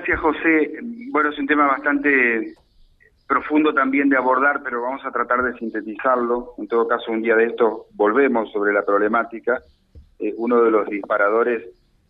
gracias José. Bueno, es un tema bastante profundo también de abordar, pero vamos a tratar de sintetizarlo. En todo caso, un día de esto volvemos sobre la problemática. Eh, uno de los disparadores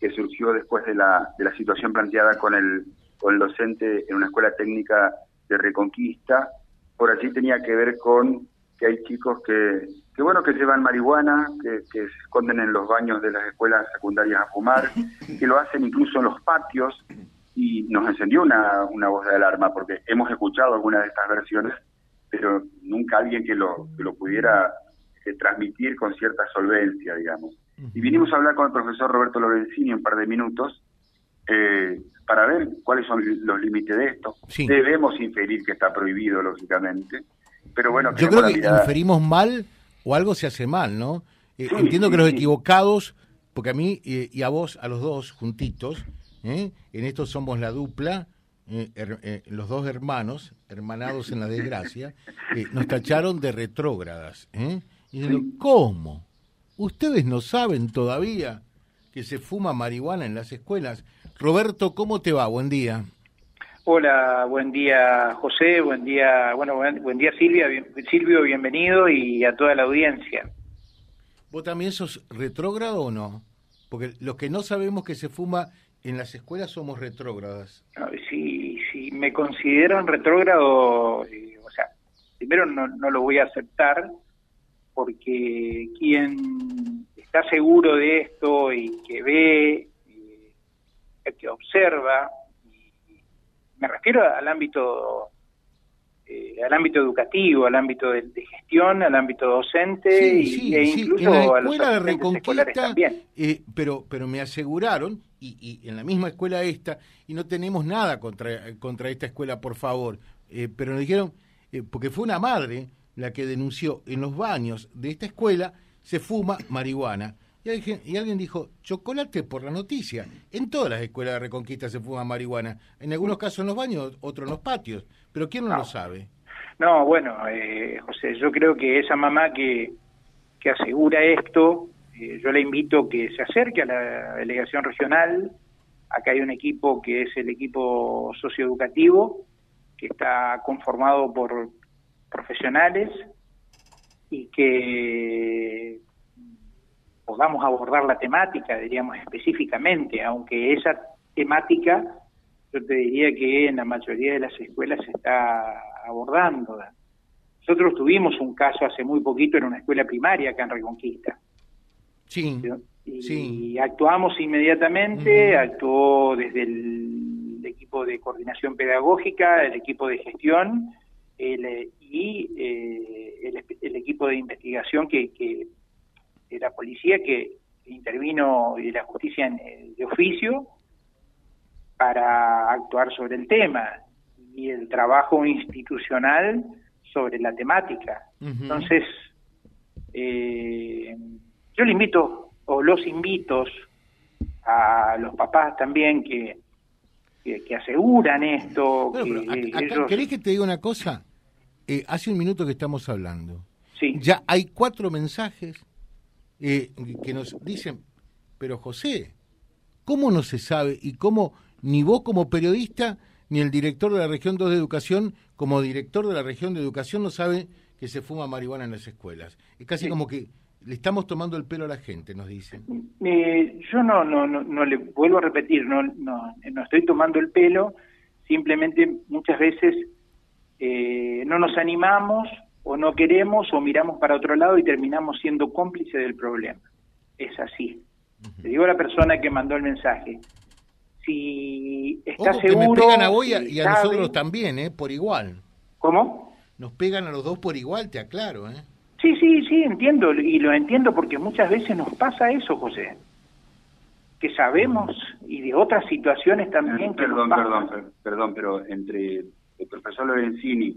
que surgió después de la, de la situación planteada con el, con el docente en una escuela técnica de Reconquista, por allí tenía que ver con que hay chicos que, que bueno, que llevan marihuana, que, que se esconden en los baños de las escuelas secundarias a fumar, que lo hacen incluso en los patios, y nos encendió una, una voz de alarma, porque hemos escuchado algunas de estas versiones, pero nunca alguien que lo, que lo pudiera eh, transmitir con cierta solvencia, digamos. Y vinimos a hablar con el profesor Roberto Lorenzini un par de minutos eh, para ver cuáles son los límites de esto. Debemos inferir que está prohibido, lógicamente, pero bueno... Yo creo que inferimos mal o algo se hace mal, ¿no? Eh, entiendo que los equivocados, porque a mí y a vos, a los dos juntitos, ¿eh? En esto somos la dupla, eh, eh, los dos hermanos, hermanados en la desgracia, nos tacharon de retrógradas. Y ¿cómo? ¿Ustedes no saben todavía que se fuma marihuana en las escuelas? Roberto, ¿cómo te va? Buen día. Hola, buen día José, buen día, bueno, buen, día Silvia, Silvio, bienvenido y a toda la audiencia. ¿Vos también sos retrógrado o no? Porque los que no sabemos que se fuma en las escuelas somos retrógradas. Si, si me consideran retrógrado, eh, o sea, primero no, no lo voy a aceptar porque quien está seguro de esto y que ve, eh, que observa, me refiero al ámbito eh, al ámbito educativo, al ámbito de, gestión, al ámbito docente y, e incluso a los de Reconquista, también. Eh, pero, pero me aseguraron, y, en la misma escuela esta, y no tenemos nada contra, contra esta escuela, por favor, eh, pero nos dijeron, porque fue una madre la que denunció en los baños de esta escuela, se fuma marihuana. Y alguien dijo, chocolate por la noticia. En todas las escuelas de Reconquista se fuma marihuana. En algunos casos en los baños, otros en los patios. Pero ¿quién no, lo sabe? No, bueno, eh, José, yo creo que esa mamá que, que asegura esto, eh, yo le invito que se acerque a la delegación regional. Acá hay un equipo que es el equipo socioeducativo, que está conformado por profesionales y que podamos abordar la temática, diríamos específicamente, aunque esa temática yo te diría que en la mayoría de las escuelas se está abordando. Nosotros tuvimos un caso hace muy poquito en una escuela primaria acá en Reconquista. Sí. Y, actuamos inmediatamente, actuó desde el, equipo de coordinación pedagógica, el equipo de gestión el, y eh, el, equipo de investigación que, que de la policía que intervino y de la justicia en, de oficio para actuar sobre el tema y el trabajo institucional sobre la temática. Entonces, eh, yo le invito, o los invito a los papás también que, que, aseguran esto. ¿Querés que te diga una cosa? Eh, hace un minuto que estamos hablando. Sí. Ya hay cuatro mensajes eh, que nos dicen, pero José, ¿cómo no se sabe y cómo ni vos como periodista ni el director de la región 2 de educación como director de la región de educación no sabe que se fuma marihuana en las escuelas? Es casi como que le estamos tomando el pelo a la gente, nos dicen. Eh, yo no, no, no, no, le vuelvo a repetir, no, no, no estoy tomando el pelo, simplemente muchas veces eh, no nos animamos o no queremos o miramos para otro lado y terminamos siendo cómplices del problema. Es así. Le digo a la persona que mandó el mensaje, si está seguro... Que me pegan a vos y a, nosotros también, ¿eh? Por igual. ¿Cómo? Nos pegan a los dos por igual, te aclaro, ¿eh? Sí, sí, sí, entiendo, y lo entiendo porque muchas veces nos pasa eso, José, que sabemos y de otras situaciones también perdón, Perdón, perdón, pero entre el profesor Lorenzini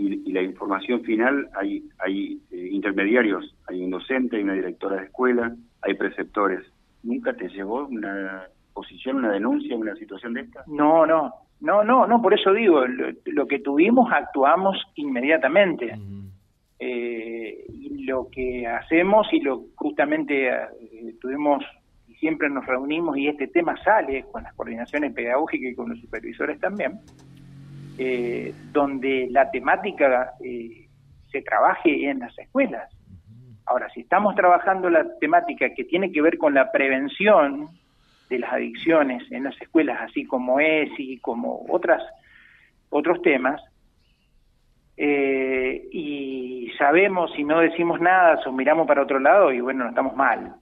y, la información final hay, hay eh, intermediarios, hay un docente, hay una directora de escuela, hay preceptores. ¿Nunca te llegó una posición, una denuncia, una situación de esta? No, no, no, no, no, por eso digo, lo, que tuvimos actuamos inmediatamente. Eh, y lo que hacemos y lo justamente eh, tuvimos, siempre nos reunimos y este tema sale con las coordinaciones pedagógicas y con los supervisores también, eh, donde la temática eh, se trabaje en las escuelas. Ahora, si estamos trabajando la temática que tiene que ver con la prevención de las adicciones en las escuelas, así como ESI, como otras otros temas, eh, y sabemos si no decimos nada o miramos para otro lado y bueno, no estamos mal.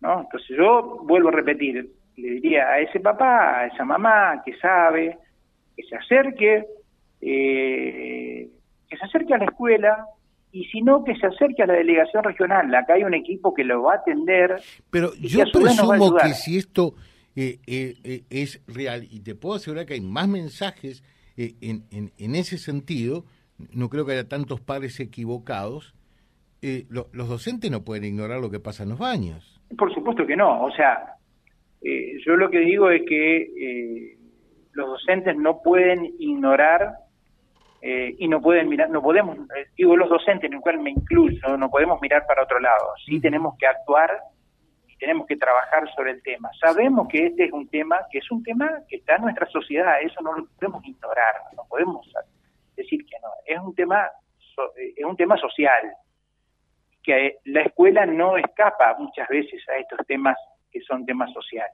¿no? Entonces yo vuelvo a repetir, le diría a ese papá, a esa mamá que sabe, que se acerque, eh, que se acerque a la escuela, y si no, que se acerque a la delegación regional. Acá hay un equipo que lo va a atender. Pero yo presumo que si esto eh, es real, y te puedo asegurar que hay más mensajes en, en, en, ese sentido, no creo que haya tantos padres equivocados, eh, los docentes no pueden ignorar lo que pasa en los baños. Por supuesto que no, o sea, eh, yo lo que digo es que eh, los docentes no pueden ignorar y no pueden mirar, no podemos, digo los docentes, en el cual me incluyo, no podemos mirar para otro lado, sí tenemos que actuar y tenemos que trabajar sobre el tema. Sabemos que este es un tema, que es un tema que está en nuestra sociedad, eso no lo podemos ignorar, no podemos decir que no, es un tema, es un tema social, que la escuela no escapa muchas veces a estos temas que son temas sociales,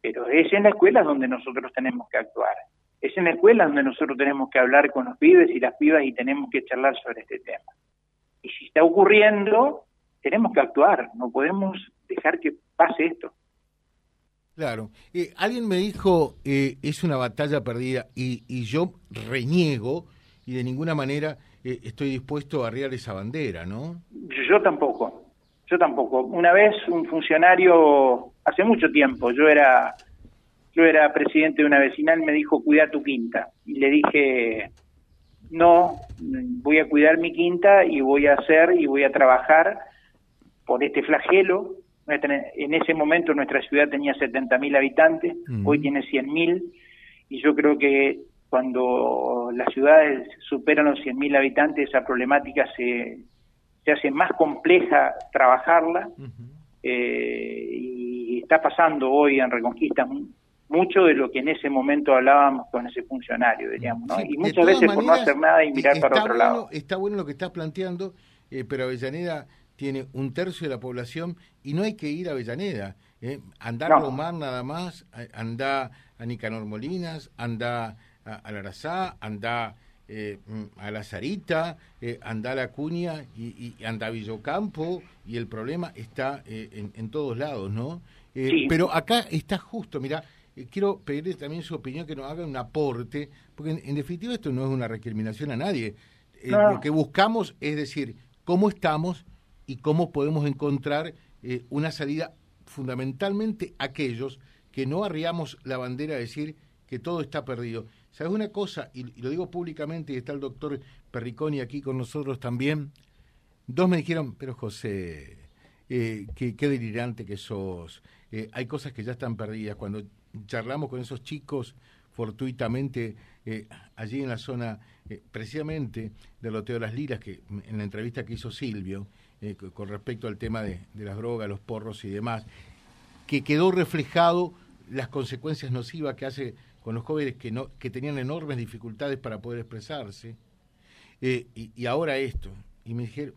pero es en la escuela donde nosotros tenemos que actuar, es en la escuela donde nosotros tenemos que hablar con los pibes y las pibas y tenemos que charlar sobre este tema. Y si está ocurriendo, tenemos que actuar, no podemos dejar que pase esto. Claro. Eh, alguien me dijo, eh, es una batalla perdida, y, y yo reniego, y de ninguna manera eh, estoy dispuesto a arriar esa bandera, ¿no? Yo tampoco, yo tampoco. Una vez un funcionario, hace mucho tiempo, yo era, yo era presidente de una vecinal, me dijo, cuida tu quinta. Y le dije, no, voy a cuidar mi quinta y voy a hacer y voy a trabajar por este flagelo. En ese momento nuestra ciudad tenía 70.000 habitantes, hoy tiene 100.000 y yo creo que cuando las ciudades superan los 100.000 habitantes, esa problemática se, se hace más compleja trabajarla eh, y está pasando hoy en Reconquista mucho de lo que en ese momento hablábamos con ese funcionario, diríamos, ¿no? y muchas veces por no hacer nada y mirar para otro lado. Está bueno lo que estás planteando, eh, pero Avellaneda tiene un tercio de la población y no hay que ir a Avellaneda. Eh. Andar a Omar nada más, anda a Nicanor Molinas, anda a, la Arazá, anda eh, a la Sarita, eh, anda a la Cuña y, anda a Villocampo y el problema está eh, en, todos lados, ¿no? Pero acá está justo, mira, quiero pedirle también su opinión, que nos haga un aporte, porque en, definitiva esto no es una recriminación a nadie. Lo que buscamos es decir, cómo estamos y cómo podemos encontrar una salida fundamentalmente aquellos que no arriamos la bandera a decir que todo está perdido. ¿Sabes una cosa? Y, lo digo públicamente, y está el doctor Perriconi aquí con nosotros también. Dos me dijeron, pero José, eh, qué, delirante que sos. Eh, hay cosas que ya están perdidas. Cuando charlamos con esos chicos fortuitamente eh, allí en la zona, precisamente del Loteo de las Liras, que en la entrevista que hizo Silvio, con respecto al tema de, de las drogas, los porros y demás, que quedó reflejado las consecuencias nocivas que hace con los jóvenes que, no, que tenían enormes dificultades para poder expresarse, eh, y, ahora esto. Y me dijeron,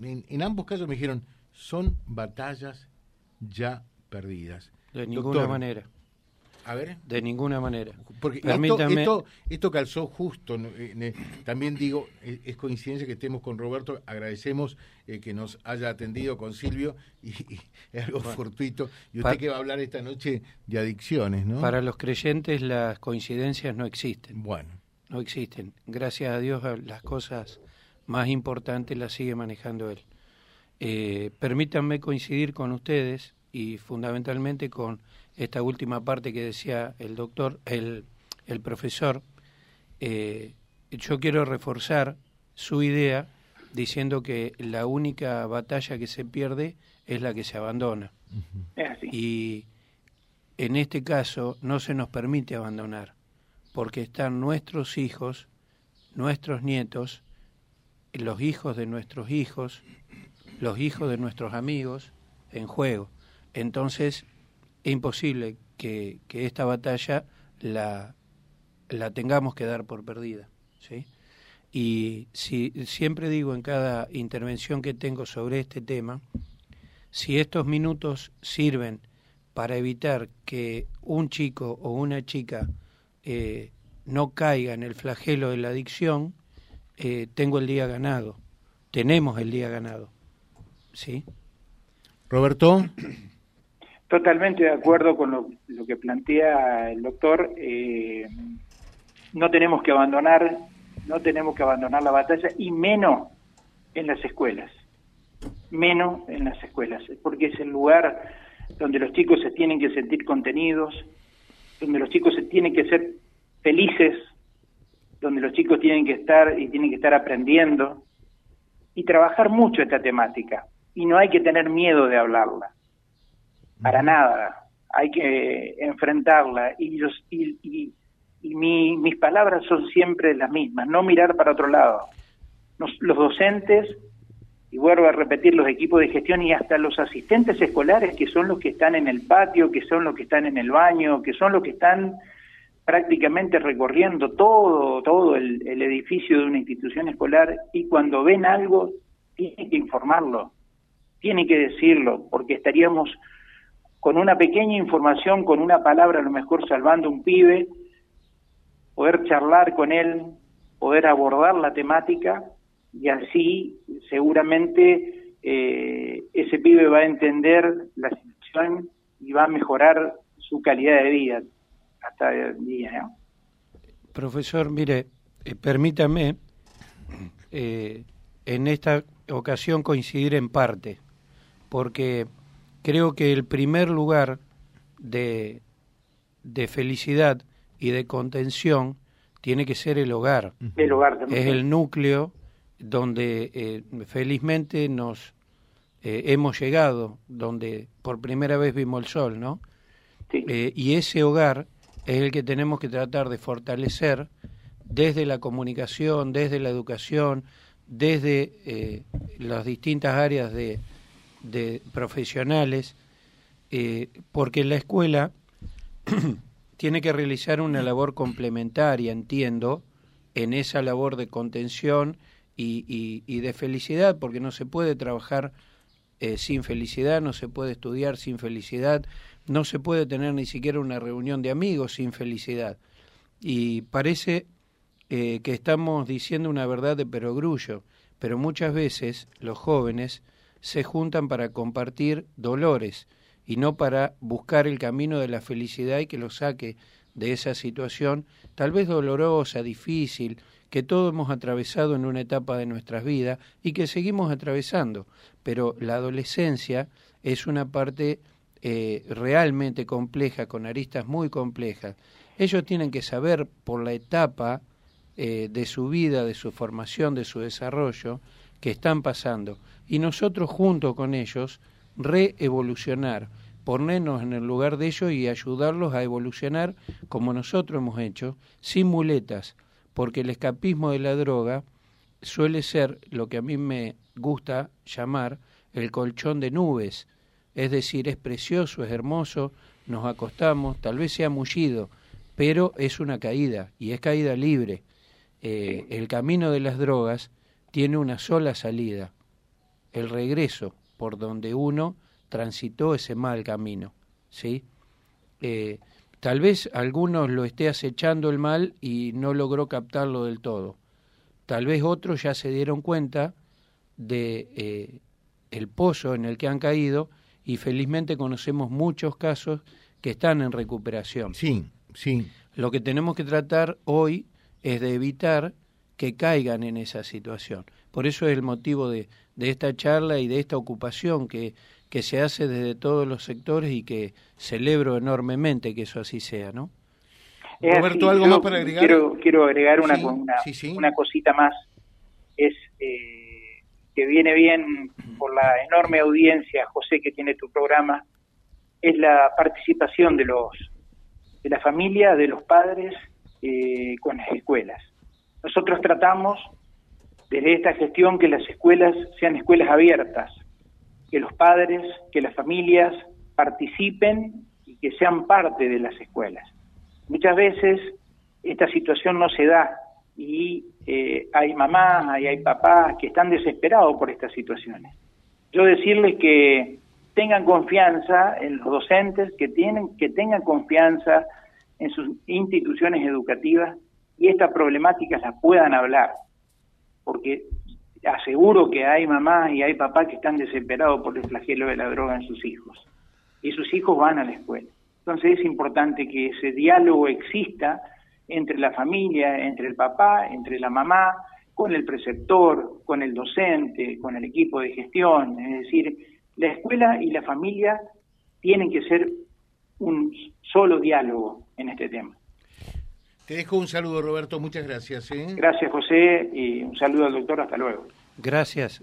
en, ambos casos me dijeron, son batallas ya perdidas. De ninguna manera. A ver. De ninguna manera. Porque esto, esto, calzó justo. Eh, también digo, es, coincidencia que estemos con Roberto. Agradecemos eh, que nos haya atendido con Silvio y, es algo fortuito. Y usted que va a hablar esta noche de adicciones, ¿no? Para los creyentes las coincidencias no existen. Bueno. No existen. Gracias a Dios las cosas más importantes las sigue manejando Él. Eh, permítanme coincidir con ustedes y fundamentalmente con esta última parte que decía el doctor, el, el profesor, eh, yo quiero reforzar su idea diciendo que la única batalla que se pierde es la que se abandona. Y en este caso no se nos permite abandonar, porque están nuestros hijos, nuestros nietos, los hijos de nuestros hijos, los hijos de nuestros amigos en juego. Entonces es imposible que, que esta batalla la, la tengamos que dar por perdida. ¿sí? Y si, siempre digo en cada intervención que tengo sobre este tema, si estos minutos sirven para evitar que un chico o una chica eh, no caiga en el flagelo de la adicción, eh, tengo el día ganado, tenemos el día ganado. ¿Sí? Roberto. Totalmente de acuerdo con lo, que plantea el doctor. Eh, no tenemos que abandonar, no tenemos que abandonar la batalla y menos en las escuelas, menos en las escuelas, porque es el lugar donde los chicos se tienen que sentir contenidos, donde los chicos se tienen que ser felices, donde los chicos tienen que estar y tienen que estar aprendiendo y trabajar mucho esta temática. Y no hay que tener miedo de hablarla, para nada. Hay que enfrentarla. Y, y, y, mis palabras son siempre las mismas, no mirar para otro lado. los docentes y vuelvo a repetir, los equipos de gestión y hasta los asistentes escolares, que son los que están en el patio, que son los que están en el baño, que son los que están prácticamente recorriendo todo, todo el, edificio de una institución escolar y cuando ven algo, tienen que informarlo, tienen que decirlo, porque estaríamos con una pequeña información, con una palabra a lo mejor salvando un pibe, poder charlar con él, poder abordar la temática y así seguramente eh, ese pibe va a entender la situación y va a mejorar su calidad de vida hasta el día. Profesor, mire, eh, permítame eh, en esta ocasión coincidir en parte, porque creo que el primer lugar de, de felicidad y de contención tiene que ser el hogar. El hogar Es el núcleo donde eh, felizmente nos eh, hemos llegado, donde por primera vez vimos el sol, ¿no? Eh, y ese hogar es el que tenemos que tratar de fortalecer desde la comunicación, desde la educación, desde las distintas áreas de, de profesionales, porque la escuela tiene que realizar una labor complementaria, entiendo, en esa labor de contención y, y, de felicidad, porque no se puede trabajar eh, sin felicidad, no se puede estudiar sin felicidad, no se puede tener ni siquiera una reunión de amigos sin felicidad. Y parece eh, que estamos diciendo una verdad de perogrullo, pero muchas veces los jóvenes se juntan para compartir dolores y no para buscar el camino de la felicidad y que los saque de esa situación, tal vez dolorosa, difícil, que todos hemos atravesado en una etapa de nuestras vidas y que seguimos atravesando, pero la adolescencia es una parte eh, realmente compleja, con aristas muy complejas. Ellos tienen que saber por la etapa eh, de su vida, de su formación, de su desarrollo, que están pasando. Y nosotros junto con ellos reevolucionar, ponernos en el lugar de ellos y ayudarlos a evolucionar como nosotros hemos hecho, sin muletas, porque el escapismo de la droga suele ser lo que a mí me gusta llamar el colchón de nubes, es decir, es precioso, es hermoso, nos acostamos, tal vez sea mullido, pero es una caída y es caída libre. Eh, el camino de las drogas tiene una sola salida, el regreso por donde uno transitó ese mal camino, ¿sí? Eh, Tal vez algunos lo esté acechando el mal y no logró captarlo del todo. Tal vez otros ya se dieron cuenta de eh, el pozo en el que han caído y felizmente conocemos muchos casos que están en recuperación. Sí, sí. Lo que tenemos que tratar hoy es de evitar que caigan en esa situación. Por eso es el motivo de, de esta charla y de esta ocupación que que se hace desde todos los sectores y que celebro enormemente que eso así sea, ¿no? Roberto, ¿algo más para agregar? Quiero, quiero agregar una, una, cosita más. Es eh, que viene bien por la enorme audiencia, José, que tiene tu programa, es la participación de los de la familia, de los padres eh, con las escuelas. Nosotros tratamos desde esta gestión que las escuelas sean escuelas abiertas, que los padres, que las familias participen y que sean parte de las escuelas. Muchas veces esta situación no se da y eh, hay mamás y hay papás que están desesperados por estas situaciones. Yo decirles que tengan confianza en los docentes, que, tienen, que tengan confianza en sus instituciones educativas y estas problemáticas las puedan hablar, porque aseguro que hay mamás y hay papás que están desesperados por el flagelo de la droga en sus hijos, y sus hijos van a la escuela. Entonces es importante que ese diálogo exista entre la familia, entre el papá, entre la mamá, con el preceptor, con el docente, con el equipo de gestión, es decir, la escuela y la familia tienen que ser un solo diálogo en este tema. Te dejo un saludo, Roberto. Muchas gracias. ¿eh? Gracias, José, y un saludo al doctor. Hasta luego. Gracias.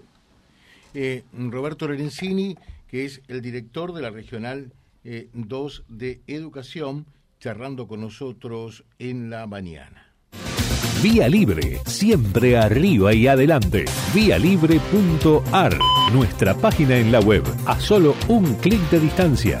Eh, Roberto Lorenzini, que es el director de la Regional 2 eh, de Educación, charlando con nosotros en la mañana. Vía Libre, siempre arriba y adelante. Vialibre.ar, nuestra página en la web, a solo un clic de distancia.